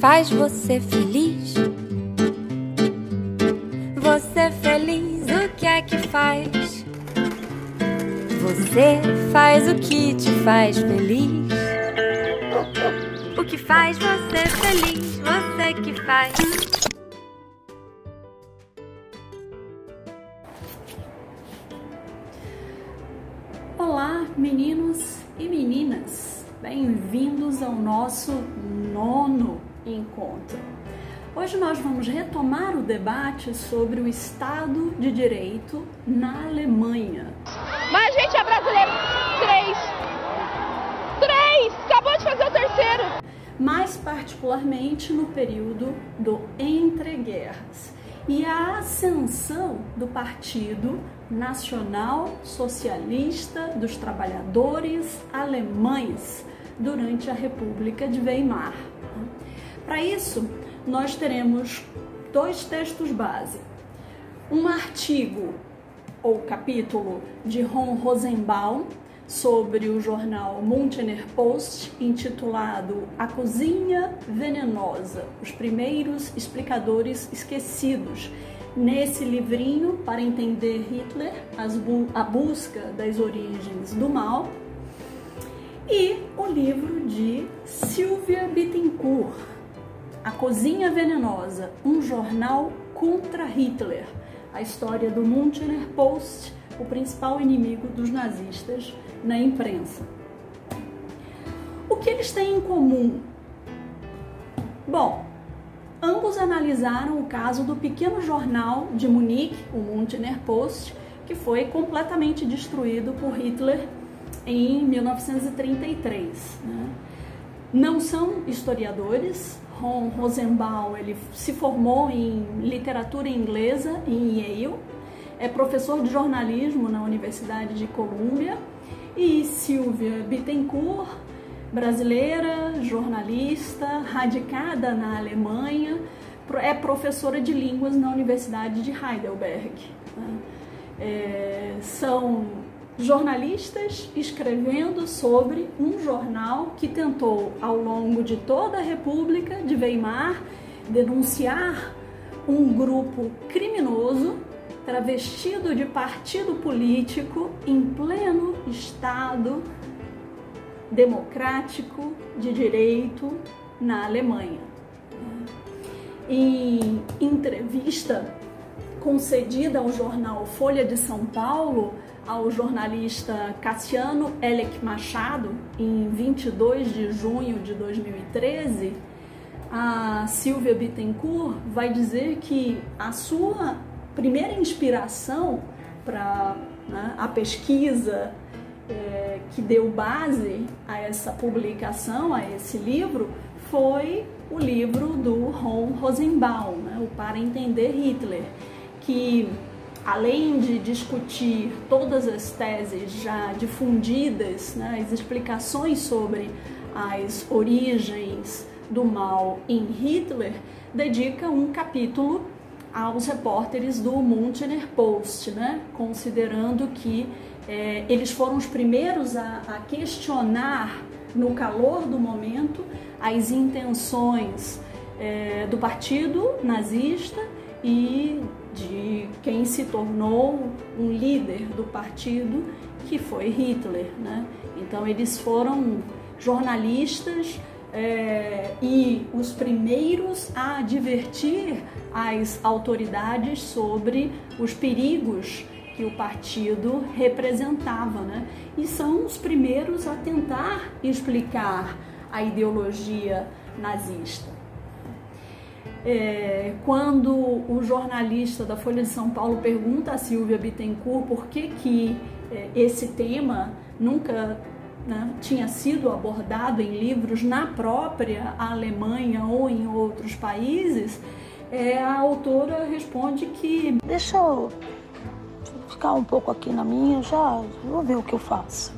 faz você feliz? Você feliz, o que é que faz? Você faz o que te faz feliz? O que faz você feliz? Você que faz. Olá, meninos e meninas. Bem-vindos ao nosso. Hoje nós vamos retomar o debate sobre o Estado de Direito na Alemanha. Mas a gente é brasileiro. Três. Três! Acabou de fazer o terceiro. Mais particularmente no período do entreguerras e a ascensão do Partido Nacional Socialista dos Trabalhadores Alemães durante a República de Weimar. Para isso, nós teremos dois textos base. Um artigo ou capítulo de Ron Rosenbaum sobre o jornal Münchener Post, intitulado A Cozinha Venenosa: Os Primeiros Explicadores Esquecidos. Nesse livrinho, para entender Hitler, bu a busca das origens do mal, e o livro de Sylvia Bittencourt, A Cozinha Venenosa, um jornal contra Hitler, a história do Münchener Post, o principal inimigo dos nazistas na imprensa. O que eles têm em comum? Bom, ambos analisaram o caso do pequeno jornal de Munique, o Münchener Post, que foi completamente destruído por Hitler em 1933. Né? Não são historiadores. Ron Rosenbaum ele se formou em literatura inglesa em Yale, é professor de jornalismo na Universidade de Colômbia e Silvia Bittencourt, brasileira, jornalista, radicada na Alemanha, é professora de línguas na Universidade de Heidelberg. Né? É, são jornalistas escrevendo sobre um jornal que tentou, ao longo de toda a República de Weimar, denunciar um grupo criminoso travestido de partido político em pleno Estado democrático de direito na Alemanha. Em entrevista concedida ao jornal Folha de São Paulo, ao jornalista Cassiano Elec Machado, em 22 de junho de 2013, a Silvia Bittencourt vai dizer que a sua primeira inspiração para né, a pesquisa é, que deu base a essa publicação, a esse livro, foi o livro do Ron Rosenbaum, né, o Para Entender Hitler, que além de discutir todas as teses já difundidas, né, as explicações sobre as origens do mal em Hitler, dedica um capítulo aos repórteres do Münchener Post, né, considerando que é, eles foram os primeiros a, a questionar, no calor do momento, as intenções é, do partido nazista e de quem se tornou um líder do partido, que foi Hitler. Né? Então, eles foram jornalistas é, e os primeiros a advertir as autoridades sobre os perigos que o partido representava, né? E são os primeiros a tentar explicar a ideologia nazista. É, quando o jornalista da Folha de São Paulo pergunta a Silvia Bittencourt por que, que é, esse tema nunca né, tinha sido abordado em livros na própria Alemanha ou em outros países, é, a autora responde que. Deixa eu ficar um pouco aqui na minha, já vou ver o que eu faço.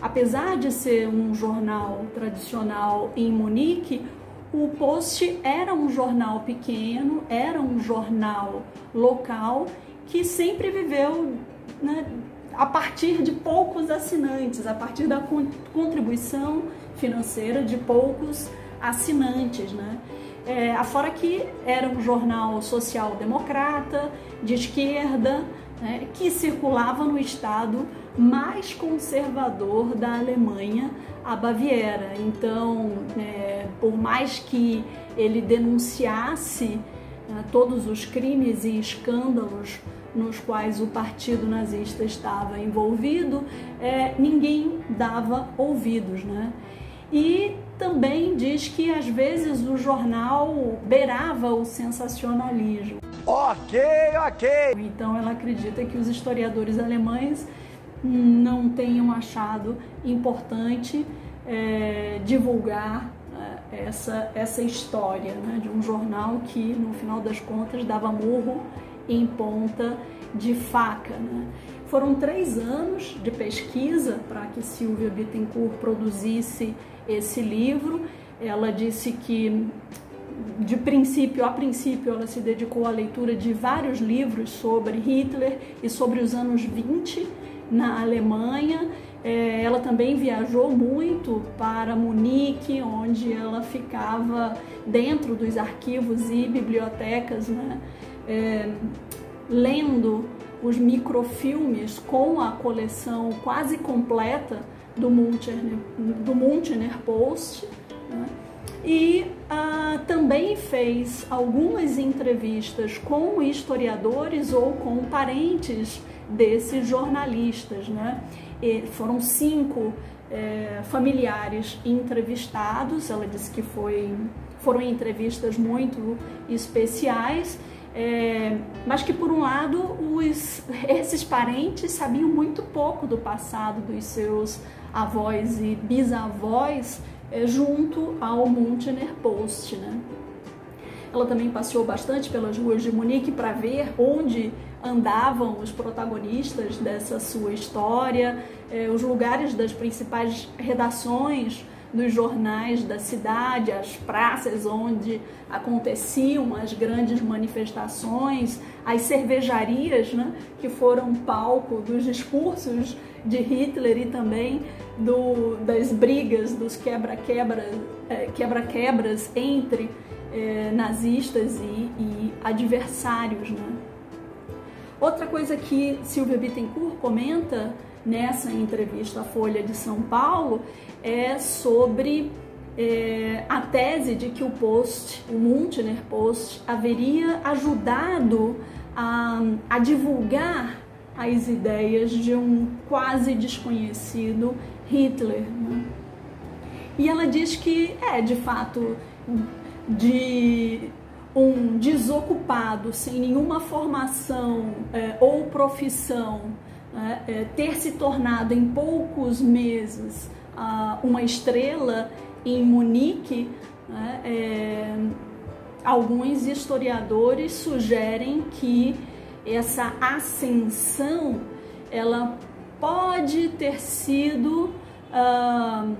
Apesar de ser um jornal tradicional em Munique, o Post era um jornal pequeno, era um jornal local que sempre viveu né, a partir de poucos assinantes, a partir da contribuição financeira de poucos assinantes, né? É, afora que era um jornal social-democrata, de esquerda, né, que circulava no estado mais conservador da Alemanha, a Baviera. Então, é, por mais que ele denunciasse né, todos os crimes e escândalos nos quais o partido nazista estava envolvido, é, ninguém dava ouvidos, né? E também diz que às vezes o jornal beirava o sensacionalismo. Ok, ok. Então ela acredita que os historiadores alemães não tenham achado importante é, divulgar é, essa, essa história né, de um jornal que, no final das contas, dava murro em ponta de faca. Né? Foram três anos de pesquisa para que Silvia Bittencourt produzisse esse livro. Ela disse que de princípio a princípio ela se dedicou à leitura de vários livros sobre Hitler e sobre os anos 20 na Alemanha. É, ela também viajou muito para Munique, onde ela ficava dentro dos arquivos e bibliotecas, né? É, lendo os microfilmes com a coleção quase completa do Münchner, do Post. Né? E ah, também fez algumas entrevistas com historiadores ou com parentes desses jornalistas. Né? E foram cinco é, familiares entrevistados, ela disse que foi, foram entrevistas muito especiais é, mas que por um lado os, esses parentes sabiam muito pouco do passado dos seus avós e bisavós é, junto ao Münchner Post. Né? Ela também passeou bastante pelas ruas de Munique para ver onde andavam os protagonistas dessa sua história, é, os lugares das principais redações dos jornais da cidade, as praças onde aconteciam as grandes manifestações, as cervejarias, né, que foram palco dos discursos de Hitler e também do, das brigas, dos quebra-quebras é, quebra entre nazistas e, e adversários. Né? Outra coisa que Silvia Bittencourt comenta nessa entrevista à Folha de São Paulo é sobre é, a tese de que o Post, o Münchner Post, haveria ajudado a, a divulgar as ideias de um quase desconhecido Hitler. Né? E ela diz que é, de fato, de um desocupado, sem nenhuma formação é, ou profissão, né, é, ter se tornado em poucos meses uma estrela em Munique, né, é, alguns historiadores sugerem que essa ascensão ela pode ter sido uh,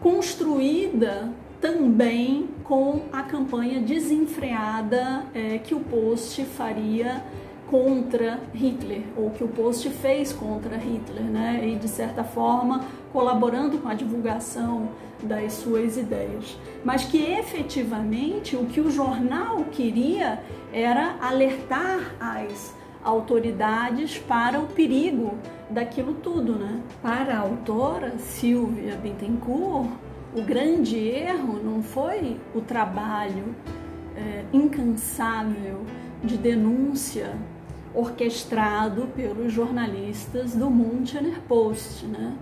construída também com a campanha desenfreada é, que o Post faria contra Hitler, ou que o Post fez contra Hitler, né? e de certa forma colaborando com a divulgação das suas ideias. Mas que efetivamente o que o jornal queria era alertar as autoridades para o perigo daquilo tudo. Né? Para a autora Silvia Bittencourt, o grande erro não foi o trabalho é, incansável de denúncia orquestrado pelos jornalistas do Münchner Post. Né?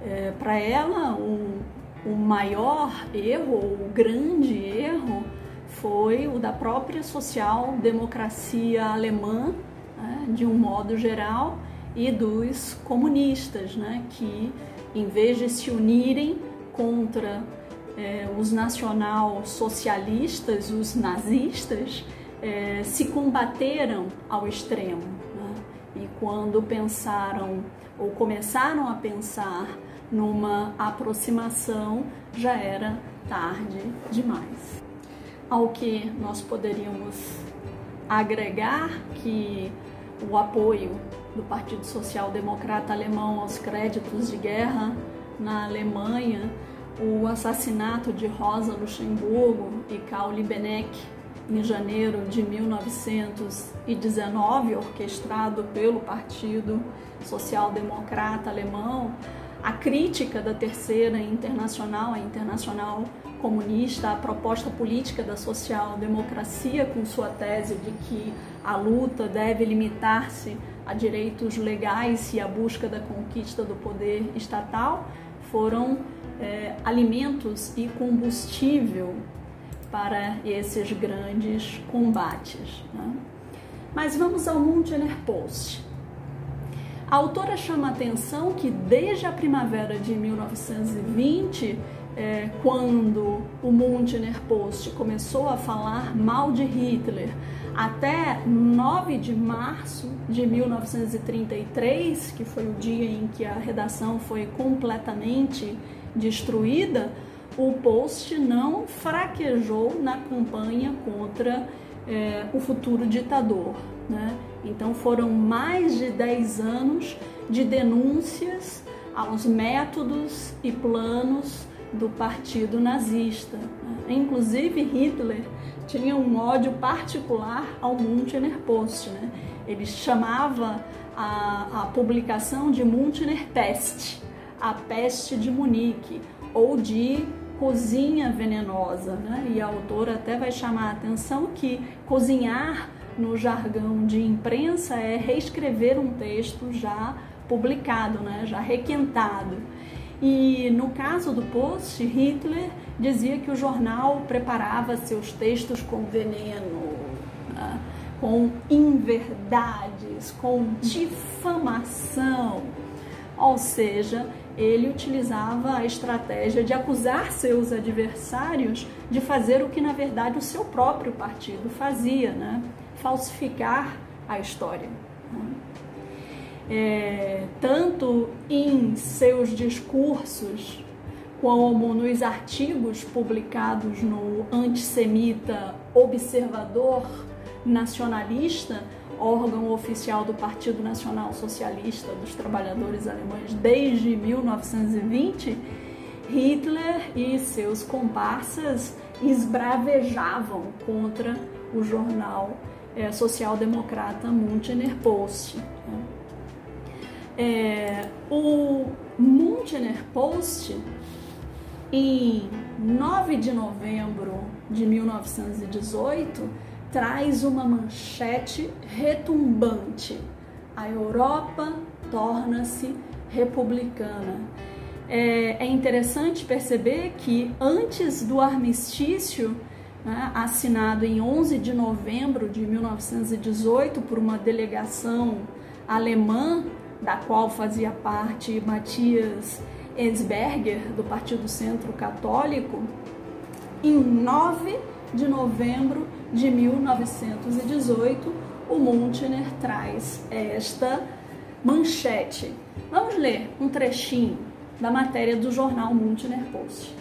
É, Para ela, o, o maior erro, o grande erro, foi o da própria social-democracia alemã, né? de um modo geral, e dos comunistas, né? que em vez de se unirem contra é, os nacional-socialistas, os nazistas, é, se combateram ao extremo. Né? E quando pensaram ou começaram a pensar numa aproximação, já era tarde demais. Ao que nós poderíamos agregar que o apoio do Partido Social Democrata Alemão aos créditos de guerra na Alemanha o assassinato de Rosa Luxemburgo e Karl Liebknecht em janeiro de 1919, orquestrado pelo Partido Social Democrata Alemão, a crítica da Terceira Internacional, a Internacional Comunista, a proposta política da social-democracia, com sua tese de que a luta deve limitar-se a direitos legais e a busca da conquista do poder estatal, foram é, alimentos e combustível para esses grandes combates. Né? Mas vamos ao Münchener Post. A autora chama a atenção que desde a primavera de 1920, é, quando o Münchener Post começou a falar mal de Hitler, até 9 de março de 1933, que foi o dia em que a redação foi completamente destruída, o Post não fraquejou na campanha contra é, o futuro ditador. Né? Então foram mais de 10 anos de denúncias aos métodos e planos do partido nazista. Né? Inclusive Hitler tinha um ódio particular ao Münchener Post. Né? Ele chamava a, a publicação de Münchener Pest, a peste de Munique, ou de cozinha venenosa. Né? E a autora até vai chamar a atenção que cozinhar no jargão de imprensa é reescrever um texto já publicado, né? já requentado. E no caso do Post, Hitler dizia que o jornal preparava seus textos com veneno, né? com inverdades, com difamação. Ou seja, ele utilizava a estratégia de acusar seus adversários de fazer o que na verdade o seu próprio partido fazia, né? falsificar a história. Né? É, tanto em seus discursos como nos artigos publicados no antissemita Observador Nacionalista, órgão oficial do Partido Nacional Socialista dos Trabalhadores Alemães desde 1920, Hitler e seus comparsas esbravejavam contra o jornal é, social-democrata Münchener Post. Né? É, o Münchener Post, em 9 de novembro de 1918, traz uma manchete retumbante. A Europa torna-se republicana. É, é, interessante perceber que antes do armistício, né, assinado em 11 de novembro de 1918 por uma delegação alemã, da qual fazia parte Matias Ensberger, do Partido Centro Católico, em 9 de novembro de 1918, o Münchener traz esta manchete. Vamos ler um trechinho da matéria do jornal Münchener Post.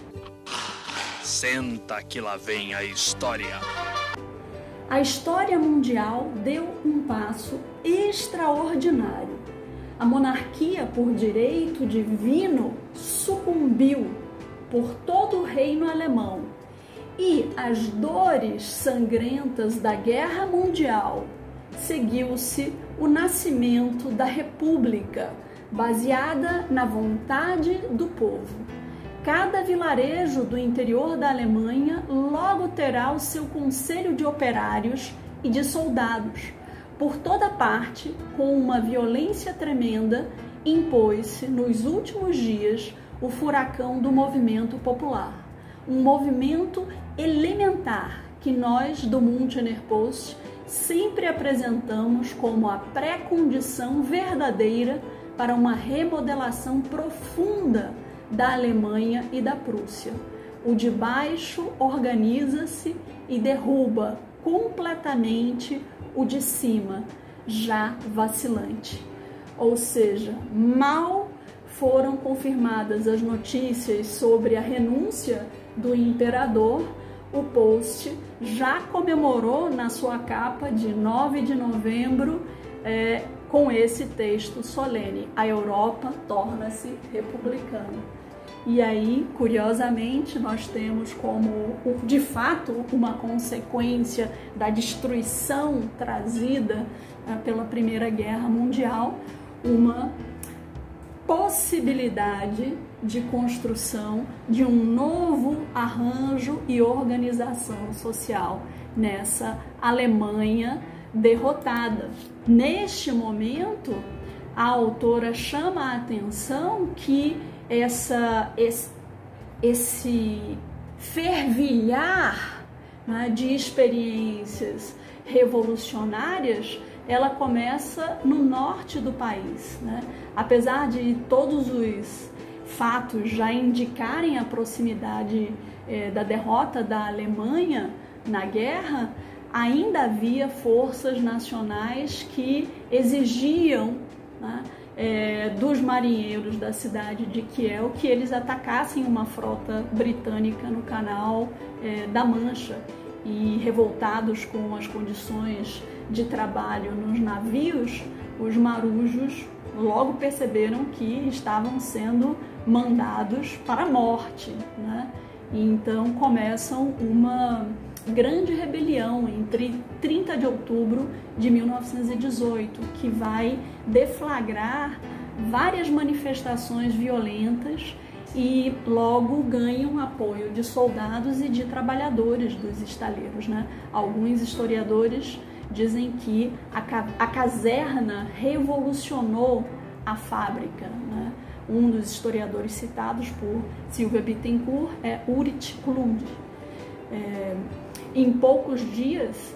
Senta que lá vem a história. A história mundial deu um passo extraordinário. A monarquia por direito divino sucumbiu por todo o reino alemão e as dores sangrentas da Guerra Mundial seguiu-se o nascimento da República, baseada na vontade do povo. Cada vilarejo do interior da Alemanha logo terá o seu conselho de operários e de soldados. Por toda parte, com uma violência tremenda, impôs-se nos últimos dias o furacão do movimento popular um movimento elementar que nós do Münchener Post sempre apresentamos como a pré-condição verdadeira para uma remodelação profunda da Alemanha e da Prússia. O de baixo organiza-se e derruba completamente o de cima, já vacilante. Ou seja, mal foram confirmadas as notícias sobre a renúncia do imperador, o Post já comemorou na sua capa de 9 de novembro é, com esse texto solene: A Europa torna-se republicana. E aí, curiosamente, nós temos como, de fato, uma consequência da destruição trazida né, pela Primeira Guerra Mundial, uma possibilidade de construção de um novo arranjo e organização social nessa Alemanha derrotada. Neste momento, a autora chama a atenção que essa, esse, esse fervilhar né, de experiências revolucionárias ela começa no norte do país. Né? Apesar de todos os fatos já indicarem a proximidade eh, da derrota da Alemanha na guerra, ainda havia forças nacionais que exigiam né, é, dos marinheiros da cidade de Kiel que eles atacassem uma frota britânica no canal é, da Mancha e revoltados com as condições de trabalho nos navios, os marujos logo perceberam que estavam sendo mandados para a morte, né? E então começam uma grande rebelião entre 30 de outubro de 1918, que vai deflagrar várias manifestações violentas e logo ganham apoio de soldados e de trabalhadores dos estaleiros. Né? Alguns historiadores dizem que a, a caserna revolucionou a fábrica. Né? Um dos historiadores citados por Silvia Bittencourt é Urit Klund. É, em poucos dias,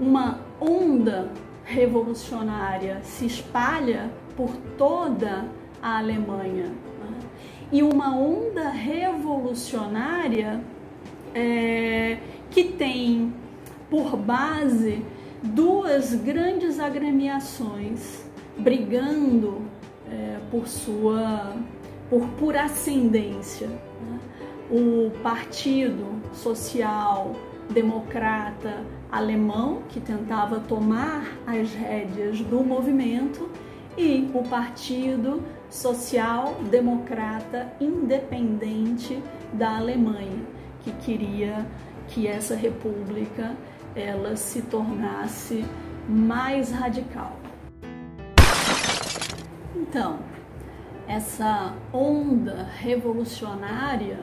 uma onda revolucionária se espalha por toda a Alemanha. Né? E uma onda revolucionária é, que tem por base duas grandes agremiações brigando é, por sua por, por ascendência. Né? O Partido Social democrata alemão que tentava tomar as rédeas do movimento e o Partido Social Democrata Independente da Alemanha, que queria que essa república ela se tornasse mais radical. Então, essa onda revolucionária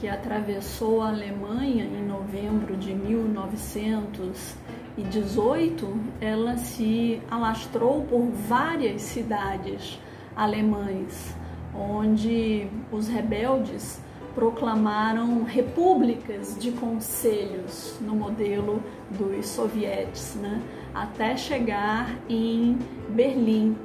que atravessou a Alemanha em novembro de 1918, ela se alastrou por várias cidades alemãs, onde os rebeldes proclamaram repúblicas de conselhos no modelo dos sovietes, né? até chegar em Berlim.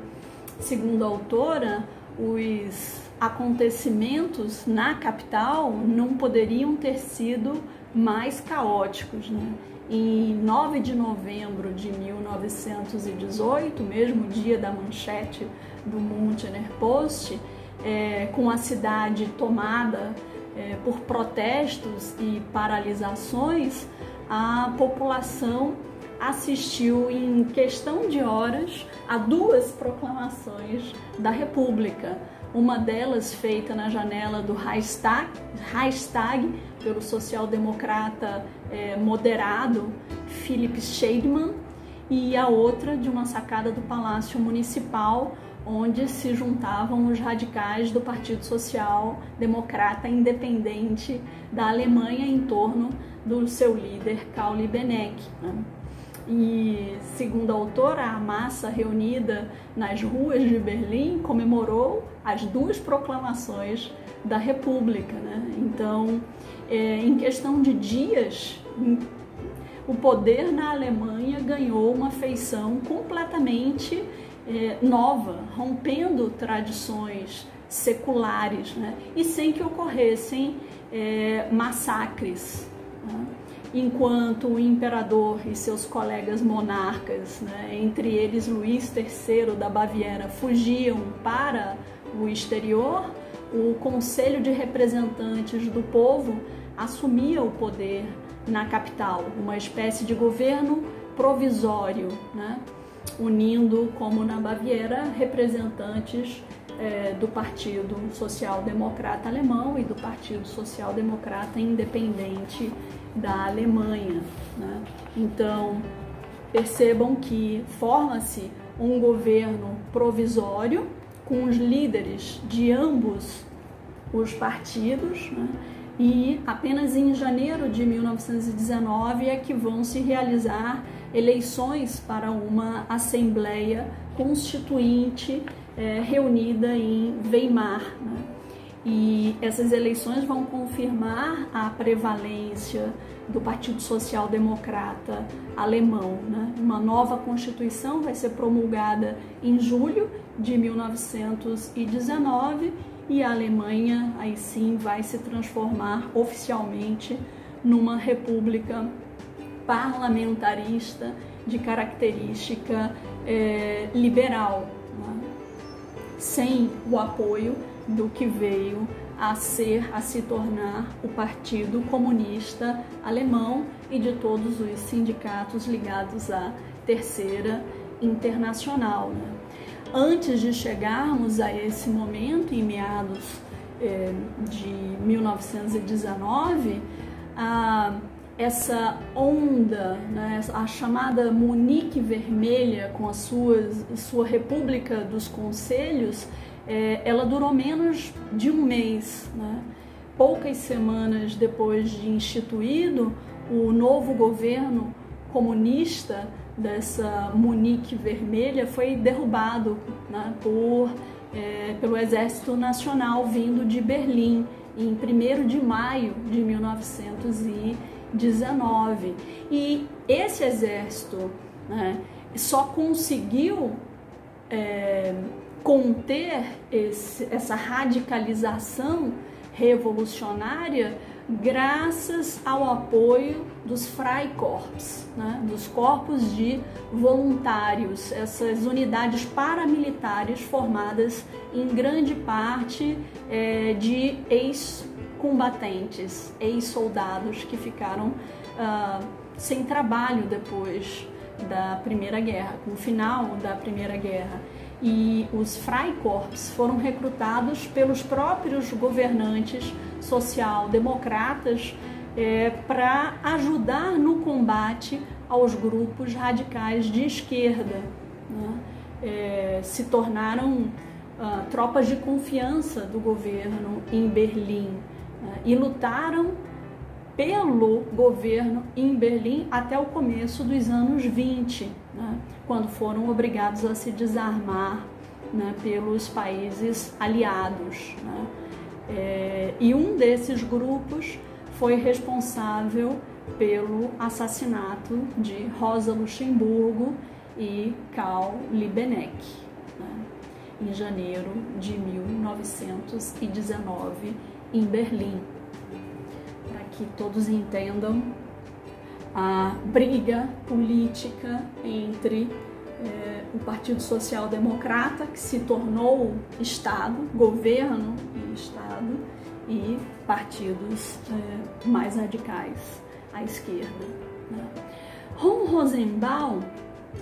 Segundo a autora, os acontecimentos na capital não poderiam ter sido mais caóticos. Né? Em 9 de novembro de 1918, mesmo dia da manchete do Münchner Post, é, com a cidade tomada é, por protestos e paralisações, a população assistiu em questão de horas a duas proclamações da República uma delas feita na janela do Reichstag, Reichstag pelo social-democrata é, moderado Philipp Scheidmann, e a outra de uma sacada do Palácio Municipal, onde se juntavam os radicais do Partido Social Democrata Independente da Alemanha em torno do seu líder Karl Liebknecht. Né? E, segundo a autora, a massa reunida nas ruas de Berlim comemorou as duas proclamações da República. Né? Então, é, em questão de dias, o poder na Alemanha ganhou uma feição completamente é, nova, rompendo tradições seculares né? e sem que ocorressem é, massacres. Né? Enquanto o imperador e seus colegas monarcas, né, entre eles Luís III da Baviera, fugiam para o exterior, o Conselho de Representantes do Povo assumia o poder na capital, uma espécie de governo provisório, né, unindo, como na Baviera, representantes é, do Partido Social Democrata Alemão e do Partido Social Democrata Independente da Alemanha. Né? Então, percebam que forma-se um governo provisório com os líderes de ambos os partidos, né? e apenas em janeiro de 1919 é que vão se realizar eleições para uma Assembleia Constituinte é, reunida em Weimar. Né? E essas eleições vão confirmar a prevalência do Partido Social Democrata alemão. Né? Uma nova Constituição vai ser promulgada em julho de 1919 e a Alemanha aí sim vai se transformar oficialmente numa república parlamentarista de característica é, liberal? Sem o apoio do que veio a ser, a se tornar o Partido Comunista Alemão e de todos os sindicatos ligados à Terceira Internacional. Né? Antes de chegarmos a esse momento, em meados eh, de 1919, a essa onda, né, a chamada Munique Vermelha, com a sua, sua República dos Conselhos, é, ela durou menos de um mês. Né? Poucas semanas depois de instituído, o novo governo comunista dessa Munique Vermelha foi derrubado né, por, é, pelo Exército Nacional vindo de Berlim em 1 de maio de 1919. 19. E esse exército né, só conseguiu é, conter esse, essa radicalização revolucionária graças ao apoio dos Freikorps, né, dos corpos de voluntários, essas unidades paramilitares formadas em grande parte é, de ex combatentes, ex-soldados que ficaram uh, sem trabalho depois da Primeira Guerra, no final da Primeira Guerra. E os Freikorps foram recrutados pelos próprios governantes social-democratas é, para ajudar no combate aos grupos radicais de esquerda. Né? É, se tornaram uh, tropas de confiança do governo em Berlim e lutaram pelo governo em Berlim até o começo dos anos 20, né, quando foram obrigados a se desarmar né, pelos países aliados. Né. É, e um desses grupos foi responsável pelo assassinato de Rosa Luxemburgo e Karl Liebknecht, né, em janeiro de 1919 em Berlim, para que todos entendam a briga política entre é, o Partido Social Democrata, que se tornou Estado, governo e Estado, e partidos é, mais radicais à esquerda. Né? Ron Rosenbaum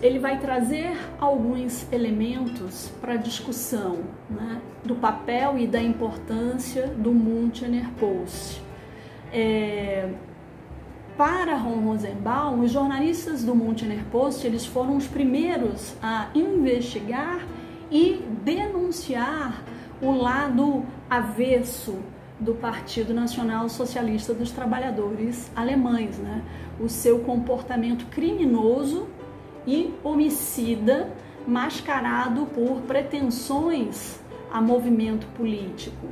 ele vai trazer alguns elementos para a discussão né, do papel e da importância do Münchener Post. É, para Ron Rosenbaum, os jornalistas do Münchener Post eles foram os primeiros a investigar e denunciar o lado avesso do Partido Nacional Socialista dos Trabalhadores Alemães, né? o seu comportamento criminoso e homicida mascarado por pretensões a movimento político.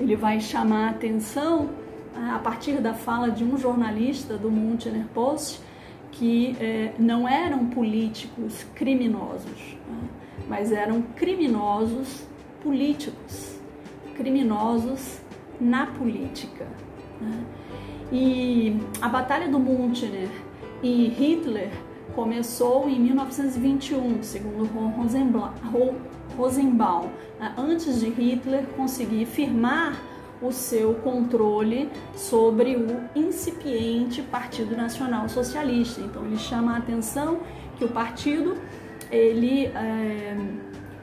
Ele vai chamar a atenção né, a partir da fala de um jornalista do Münchener Post que eh, não eram políticos criminosos, né, mas eram criminosos políticos, criminosos na política. Né. E a Batalha do Münchener e Hitler começou em 1921, segundo Rosenbaum, né, antes de Hitler conseguir firmar o seu controle sobre o incipiente Partido Nacional Socialista. Então ele chama a atenção que o partido ele é,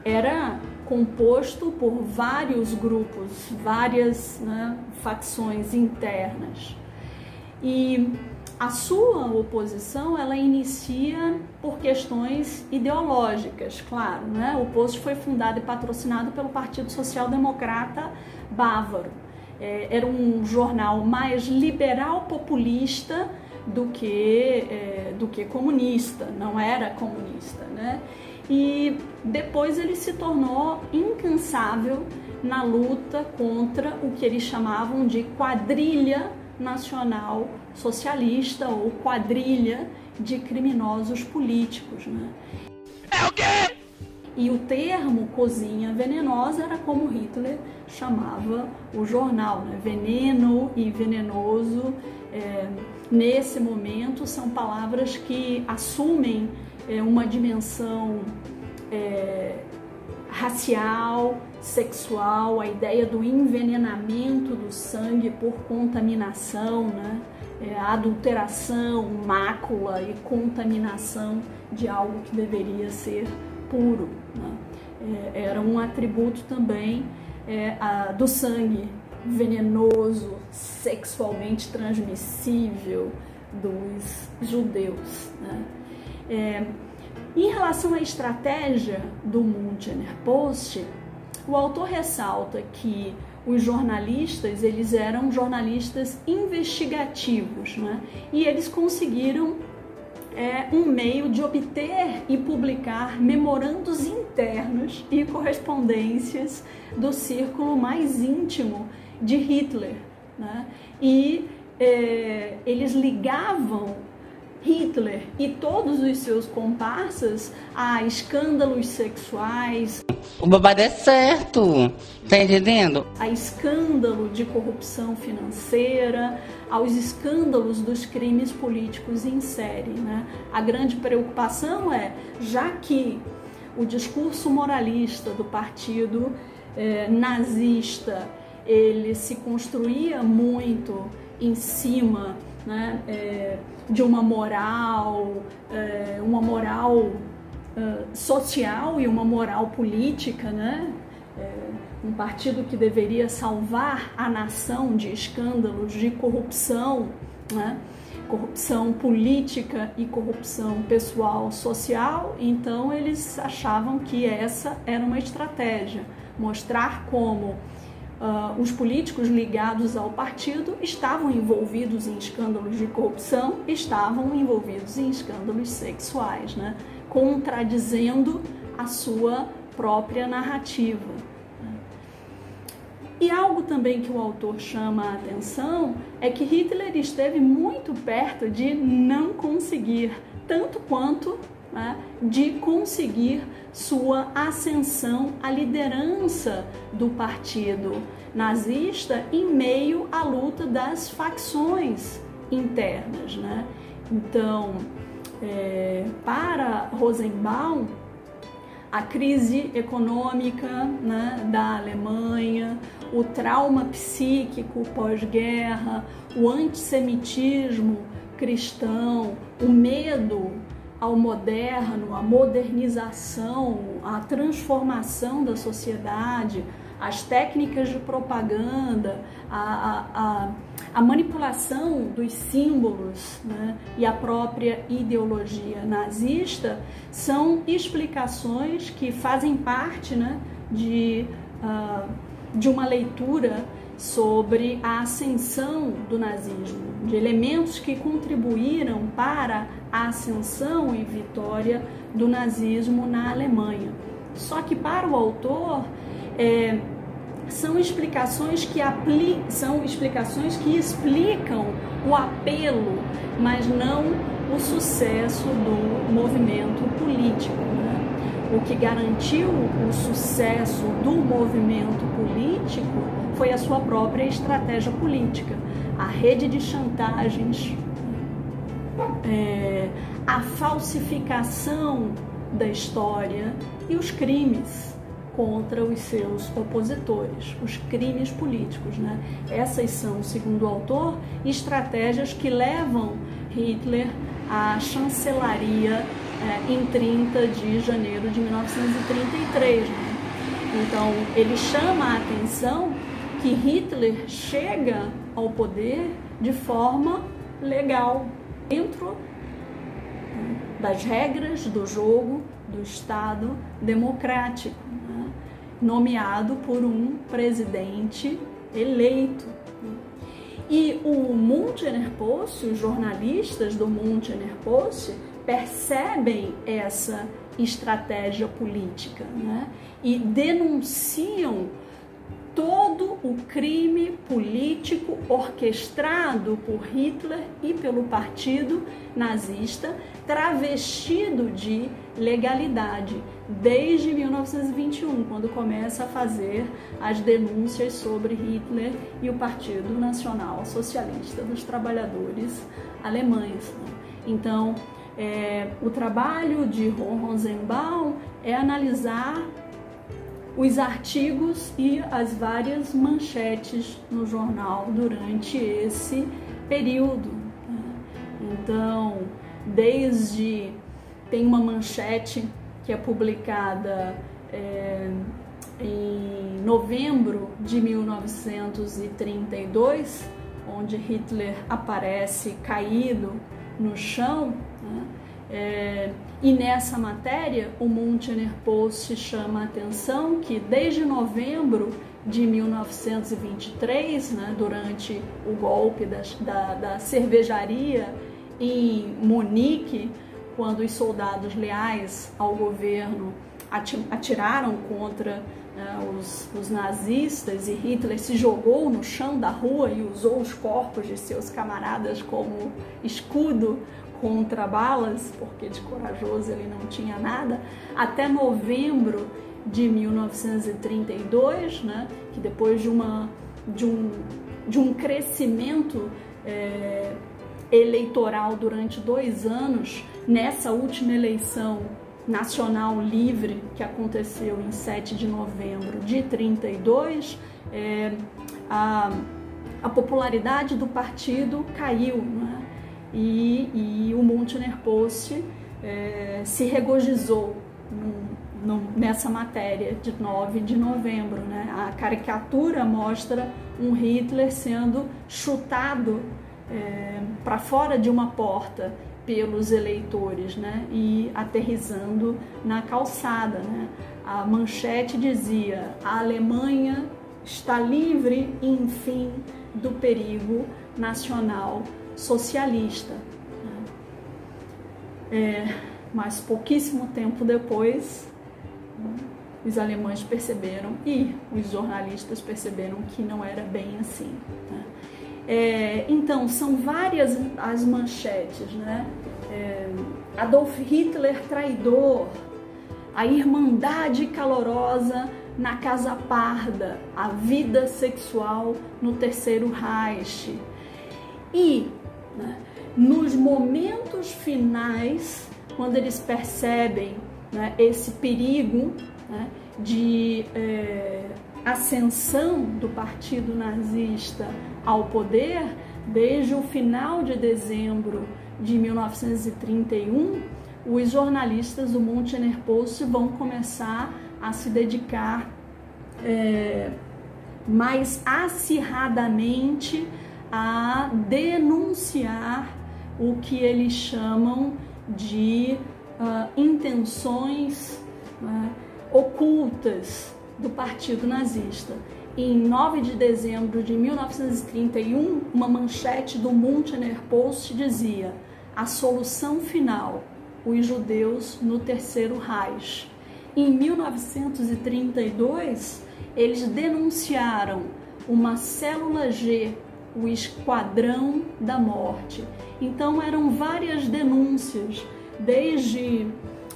era composto por vários grupos, várias né, facções internas. E a sua oposição ela inicia por questões ideológicas, claro. Né? O Post foi fundado e patrocinado pelo Partido Social Democrata Bávaro. É, era um jornal mais liberal populista do que, é, do que comunista, não era comunista. Né? E depois ele se tornou incansável na luta contra o que eles chamavam de quadrilha nacional socialista ou quadrilha de criminosos políticos. Né? É o quê? E o termo cozinha venenosa era como Hitler chamava o jornal, né? veneno e venenoso. É, nesse momento são palavras que assumem é, uma dimensão é, racial, sexual, a ideia do envenenamento do sangue por contaminação, né? É, adulteração, mácula e contaminação de algo que deveria ser puro. Né? É, era um atributo também é, a, do sangue venenoso, sexualmente transmissível dos judeus. Né? É, em relação à estratégia do Mundgener Post, o autor ressalta que os jornalistas eles eram jornalistas investigativos, né? e eles conseguiram é, um meio de obter e publicar memorandos internos e correspondências do círculo mais íntimo de Hitler. Né? E é, eles ligavam Hitler e todos os seus comparsas a escândalos sexuais. O babado é certo, tá entendendo? A escândalo de corrupção financeira, aos escândalos dos crimes políticos em série. Né? A grande preocupação é, já que o discurso moralista do partido eh, nazista ele se construía muito em cima né, é, de uma moral, é, uma moral social e uma moral política, né? É, um partido que deveria salvar a nação de escândalos de corrupção, né? corrupção política e corrupção pessoal social, então eles achavam que essa era uma estratégia, mostrar como Uh, os políticos ligados ao partido estavam envolvidos em escândalos de corrupção, estavam envolvidos em escândalos sexuais, né? Contradizendo a sua própria narrativa. E algo também que o autor chama a atenção é que Hitler esteve muito perto de não conseguir, tanto quanto né, de conseguir sua ascensão à liderança do partido nazista em meio à luta das facções internas. Né? Então, é, para Rosenbaum, a crise econômica né, da Alemanha, o trauma psíquico pós-guerra, o antissemitismo cristão, o medo ao moderno, à modernização, à transformação da sociedade, as técnicas de propaganda, a, a, a manipulação dos símbolos né, e a própria ideologia nazista são explicações que fazem parte né, de, uh, de uma leitura sobre a ascensão do nazismo, de elementos que contribuíram para a ascensão e vitória do nazismo na Alemanha. Só que para o autor é, são explicações que apli são explicações que explicam o apelo, mas não o sucesso do movimento político. Né? O que garantiu o sucesso do movimento político foi a sua própria estratégia política, a rede de chantagens, é, a falsificação da história e os crimes contra os seus opositores, os crimes políticos. Né? Essas são, segundo o autor, estratégias que levam Hitler à chancelaria é, em 30 de janeiro de 1933. Né? Então, ele chama a atenção que Hitler chega ao poder de forma legal, dentro das regras do jogo do Estado democrático, né? Nomeado por um presidente eleito. E o Münchener Post, os jornalistas do Münchener Post, percebem essa estratégia política né? e denunciam todo o crime político orquestrado por Hitler e pelo partido nazista, travestido de legalidade, desde 1921, quando começa a fazer as denúncias sobre Hitler e o Partido Nacional Socialista dos Trabalhadores Alemães. Então, é, o trabalho de Ron Rosenbaum é analisar os artigos e as várias manchetes no jornal durante esse período. Né? Então, desde tem uma manchete que é publicada é, em novembro de 1932, onde Hitler aparece caído no chão. Né? É, e nessa matéria, o Münchener Post chama a atenção que desde novembro de 1923, né, durante o golpe da, da, da cervejaria em Munique, quando os soldados leais ao governo atiraram contra né, os, os, nazistas e Hitler se jogou no chão da rua e usou os corpos de seus camaradas como escudo contra balas, porque de corajoso ele não tinha nada, até novembro de 1932, né, que depois de, uma, de, um, de um crescimento é, eleitoral durante dois anos, nessa última eleição nacional livre que aconteceu em 7 de novembro de 32, é, a, a popularidade do partido caiu. Né? E, e o Münchner Post é, se regozijou nessa matéria de 9 de novembro. Né? A caricatura mostra um Hitler sendo chutado é, para fora de uma porta pelos eleitores né? e aterrizando na calçada. Né? A manchete dizia: a Alemanha está livre, enfim, do perigo nacional socialista. Né? É, mas pouquíssimo tempo depois, os alemães perceberam e os jornalistas perceberam que não era bem assim. Né? É, então, são várias as manchetes, né? É, Adolf Hitler traidor, a irmandade calorosa na Casa Parda, a vida sexual no Terceiro Reich. E né? Nos momentos finais, quando eles percebem né, esse perigo né, de é, ascensão do partido nazista ao poder, desde o final de dezembro de 1931, os jornalistas do Münchener Post vão começar a se dedicar é, mais acirradamente a denunciar o que eles chamam de uh, intenções uh, ocultas do Partido Nazista. Em 9 de dezembro de 1931, uma manchete do Münchener Post dizia: A solução final, os judeus no Terceiro Reich. Em 1932, eles denunciaram uma célula G o Esquadrão da Morte. Então eram várias denúncias, desde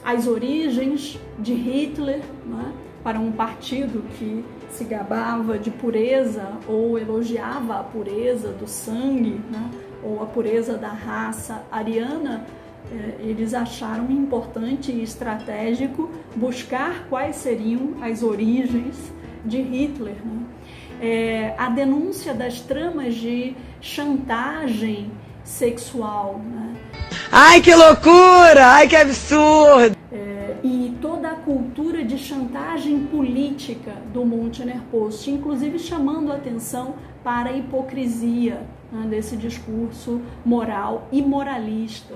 as origens de Hitler, né, para um partido que se gabava de pureza ou elogiava a pureza do sangue, né, ou a pureza da raça ariana, eh, eles acharam importante e estratégico buscar quais seriam as origens de Hitler. Né? É, a denúncia das tramas de chantagem sexual. Né? Ai, que loucura! Ai, que absurdo! É, e toda a cultura de chantagem política do Münchner Post, inclusive chamando atenção para a hipocrisia né, desse discurso moral e moralista.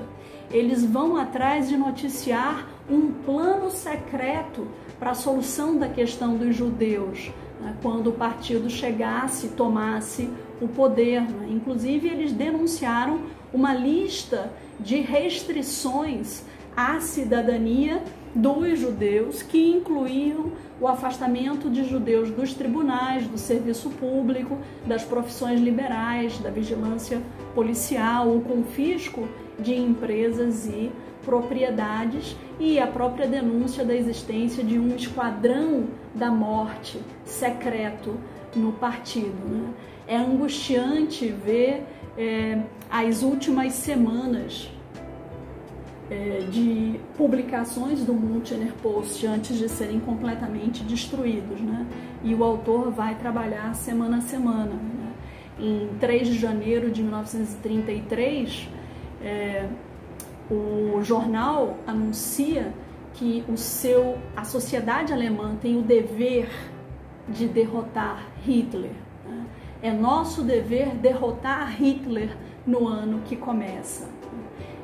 Eles vão atrás de noticiar um plano secreto para a solução da questão dos judeus, né, quando o partido chegasse, tomasse o poder. Né? Inclusive, eles denunciaram uma lista de restrições à cidadania dos judeus, que incluíam o afastamento de judeus dos tribunais, do serviço público, das profissões liberais, da vigilância policial, o confisco de empresas e propriedades e a própria denúncia da existência de um esquadrão da morte secreto no partido. Né? É angustiante ver é, as últimas semanas é, de publicações do Münchner Post antes de serem completamente destruídos. Né? E o autor vai trabalhar semana a semana. Né? Em 3 de janeiro de 1933, é, o jornal anuncia que o seu, a sociedade alemã tem o dever de derrotar Hitler. Né? É nosso dever derrotar Hitler no ano que começa.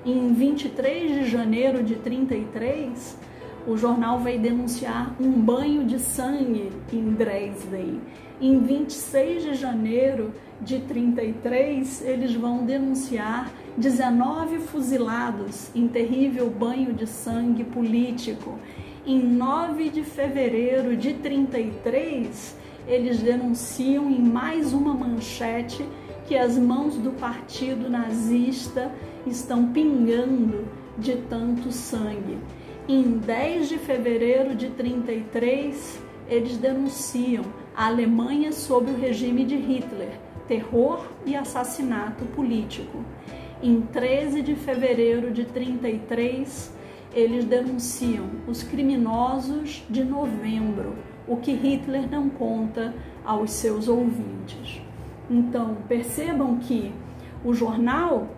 Em 23 de janeiro de 33, o jornal vai denunciar um banho de sangue em Dresden. Em 26 de janeiro de 33, eles vão denunciar 19 fuzilados em terrível banho de sangue político. Em 9 de fevereiro de 33, eles denunciam em mais uma manchete que as mãos do partido nazista estão pingando de tanto sangue. Em 10 de fevereiro de 33, eles denunciam a Alemanha sob o regime de Hitler, terror e assassinato político. Em 13 de fevereiro de 33, eles denunciam os criminosos de novembro, o que Hitler não conta aos seus ouvintes. Então, percebam que o jornal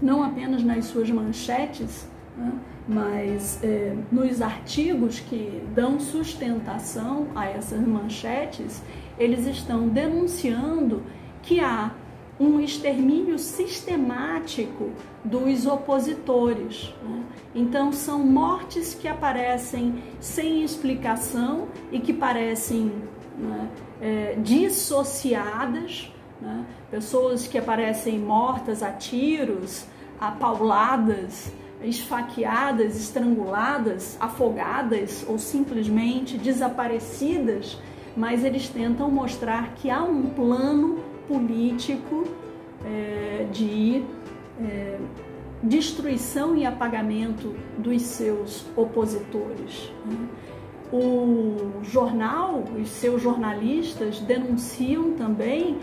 não apenas nas suas manchetes, né, mas é, nos artigos que dão sustentação a essas manchetes, eles estão denunciando que há um extermínio sistemático dos opositores. Né? Então, são mortes que aparecem sem explicação e que parecem né, é, dissociadas né? Pessoas que aparecem mortas a tiros, a pauladas, esfaqueadas, estranguladas, afogadas ou simplesmente desaparecidas, mas eles tentam mostrar que há um plano político é, de é, destruição e apagamento dos seus opositores. Né? O jornal, os seus jornalistas denunciam também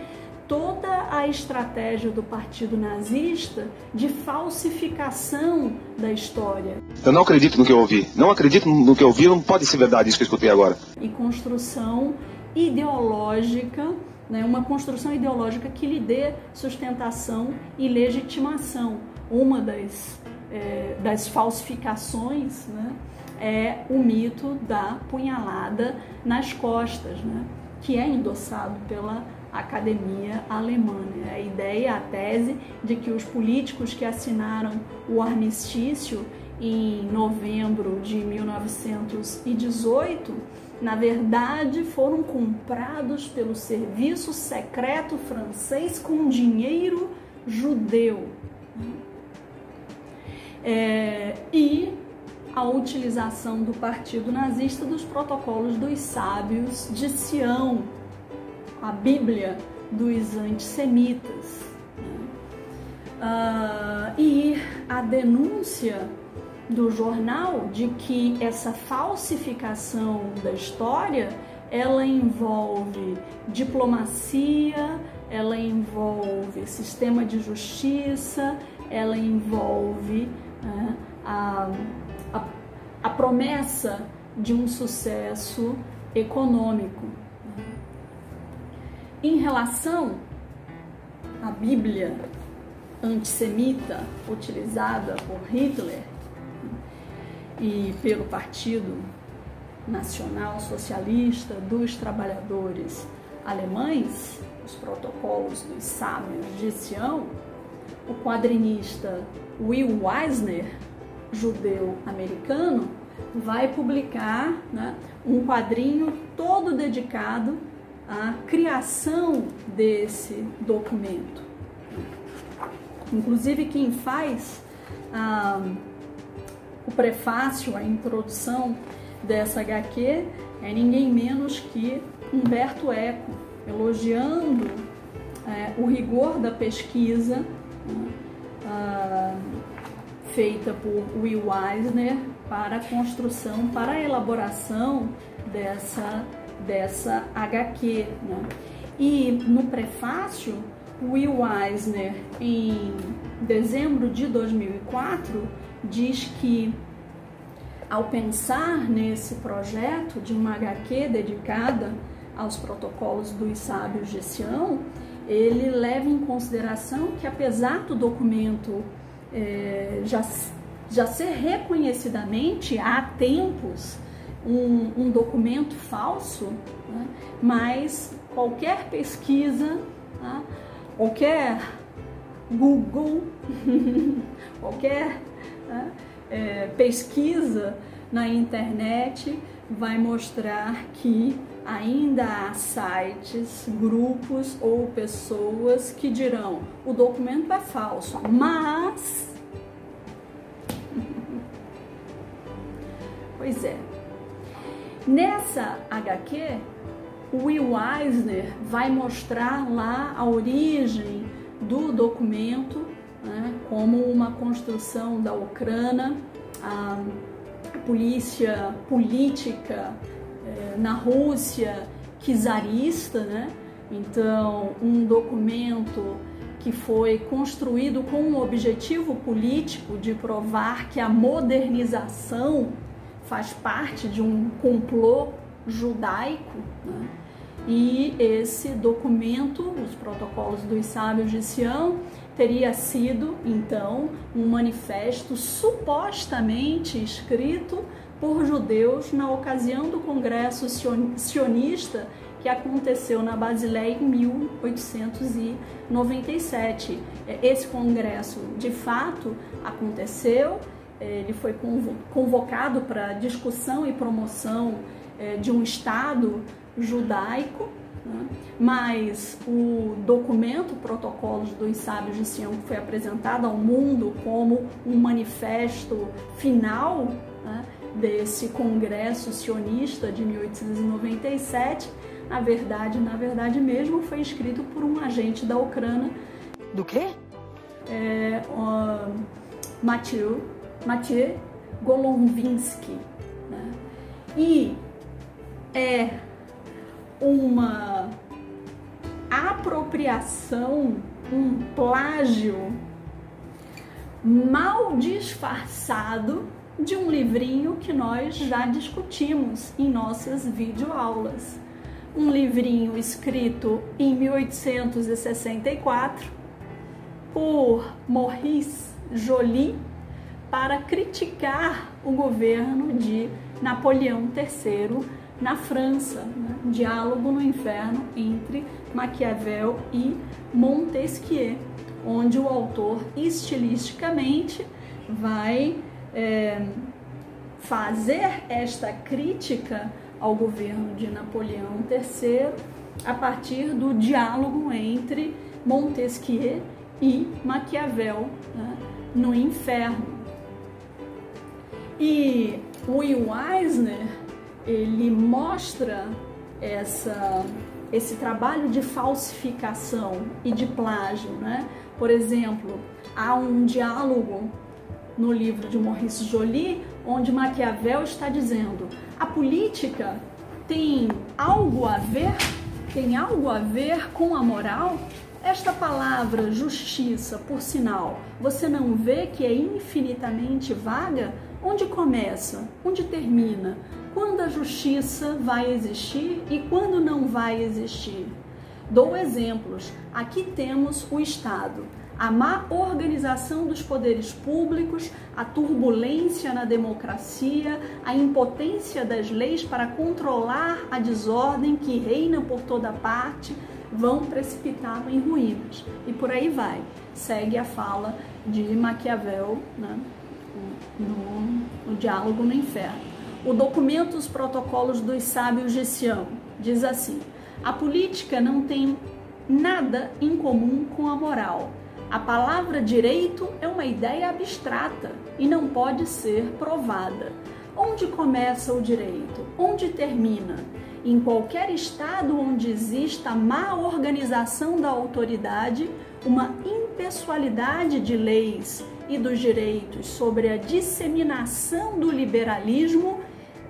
toda a estratégia do partido nazista de falsificação da história. Eu não acredito no que eu ouvi. Não acredito no que eu ouvi, não pode ser verdade isso que eu escutei agora. E construção ideológica, né, uma construção ideológica que lhe dê sustentação e legitimação. Uma das, é, das falsificações né, é o mito da punhalada nas costas, né, que é endossado pela academia alemã. Né? A ideia, a tese de que os políticos que assinaram o armistício em novembro de 1918, na verdade foram comprados pelo serviço secreto francês com dinheiro judeu. É, e a utilização do partido nazista dos protocolos dos sábios de Sião, a Bíblia dos antissemitas. Uh, e a denúncia do jornal de que essa falsificação da história ela envolve diplomacia, ela envolve sistema de justiça, ela envolve né, a, a, a promessa de um sucesso econômico. Em relação à Bíblia antissemita utilizada por Hitler e pelo partido Nacional Socialista dos Trabalhadores Alemães, os protocolos dos sábios de Sião, o quadrinista Will Eisner, judeu americano, vai publicar né, um quadrinho todo dedicado à criação desse documento. Inclusive, quem faz ah, o prefácio, a introdução dessa HQ é ninguém menos que Humberto Eco, elogiando é, o rigor da pesquisa né, ah, feita por Will Eisner para a construção, para a elaboração dessa, dessa HQ. Né? E no prefácio, Will Eisner, em dezembro de 2004, diz que ao pensar nesse projeto de uma HQ dedicada aos protocolos dos sábios de Sião, ele leva em consideração que apesar do documento é, já, já ser reconhecidamente há tempos um, um documento falso, né, mas qualquer pesquisa, tá, qualquer Google, qualquer né, é, pesquisa na internet vai mostrar que ainda há sites, grupos ou pessoas que dirão o documento é falso, mas. pois é. Nessa HQ, o Will Eisner vai mostrar lá a origem do documento né, como uma construção da Ucrânia, a polícia política eh, na Rússia czarista, né? Então, um documento que foi construído com o objetivo político de provar que a modernização faz parte de um complô judaico. Né? E esse documento, os protocolos dos sábios de Sião, teria sido então um manifesto supostamente escrito por judeus na ocasião do Congresso Sionista que aconteceu na Basileia em 1897. Esse congresso, de fato, aconteceu, ele foi convocado para discussão e promoção eh, de um Estado judaico, né? mas o documento Protocolos dos Sábios de Sião, que foi apresentado ao mundo como um manifesto final né, desse congresso sionista de 1897, na verdade, na verdade mesmo, foi escrito por um agente da Ucrânia. Do quê? É, uh, Mathieu, Mathieu Golomvinsky. Né? E é uma apropriação, um plágio mal disfarçado de um livrinho que nós já discutimos em nossas videoaulas. Um livrinho escrito em 1864 por Maurice Joly para criticar o governo de Napoleão III na França, né? Diálogo no Inferno entre Maquiavel e Montesquieu, onde o autor estilisticamente vai é, fazer esta crítica ao governo de Napoleão III a partir do diálogo entre Montesquieu e Maquiavel né, no Inferno. E Will Eisner ele mostra essa, esse trabalho de falsificação e de plágio, né? Por exemplo, há um diálogo no livro de Maurice Joly onde Maquiavel está dizendo: a política tem algo a ver, tem algo a ver com a moral? Esta palavra justiça, por sinal, você não vê que é infinitamente vaga? Onde começa? Onde termina? quando a justiça vai existir e quando não vai existir. Dou exemplos. Aqui temos o Estado. a má organização dos poderes públicos, a turbulência na democracia, a impotência das leis para controlar a desordem que reina por toda parte, vão precipitá-lo em ruínas. E por aí vai. Segue a fala de Maquiavel né, no, no Diálogo no Inferno. O documento Os Protocolos dos Sábios de Sião diz assim: a política não tem nada em comum com a moral a palavra direito é uma ideia abstrata e não pode ser provada. Onde começa o direito? Onde termina? Em qualquer estado onde exista má organização da autoridade, uma impessoalidade de leis e dos direitos sobre a disseminação do liberalismo,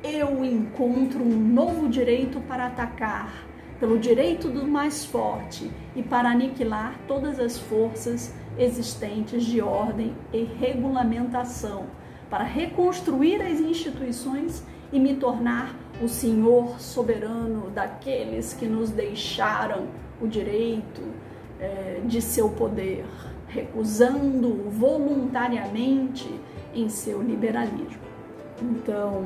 eu encontro um novo direito para atacar pelo direito do mais forte e para aniquilar todas as forças existentes de ordem e regulamentação, para reconstruir as instituições e me tornar o senhor soberano daqueles que nos deixaram o direito é, de seu poder, recusando voluntariamente em seu liberalismo. Então,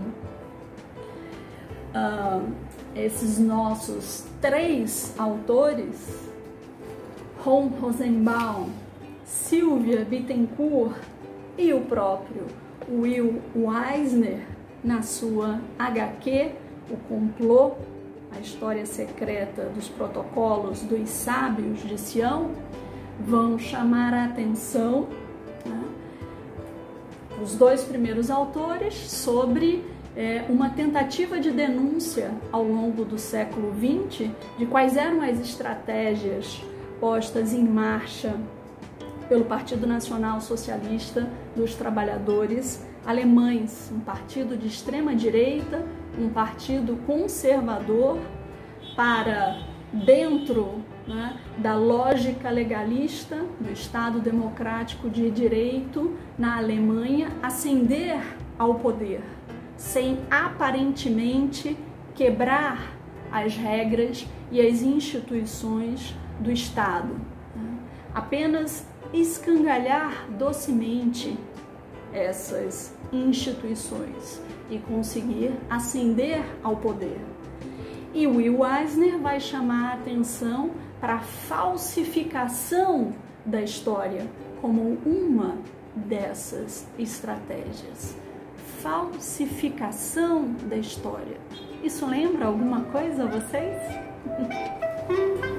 uh, esses nossos três autores, Ron Rosenbaum, Silvia Bittencourt e o próprio Will Eisner, na sua HQ, O Complô, a história secreta dos protocolos dos sábios de Sião, vão chamar a atenção, né, os dois primeiros autores, sobre é, uma tentativa de denúncia ao longo do século XX de quais eram as estratégias postas em marcha pelo Partido Nacional Socialista dos Trabalhadores alemães, um partido de extrema direita, um partido conservador para dentro né, da lógica legalista do Estado democrático de direito na Alemanha ascender ao poder sem aparentemente quebrar as regras e as instituições do Estado. Apenas escangalhar docemente essas instituições e conseguir ascender ao poder. E Will Eisner vai chamar a atenção para a falsificação da história como uma dessas estratégias falsificação da história. Isso lembra alguma coisa a vocês?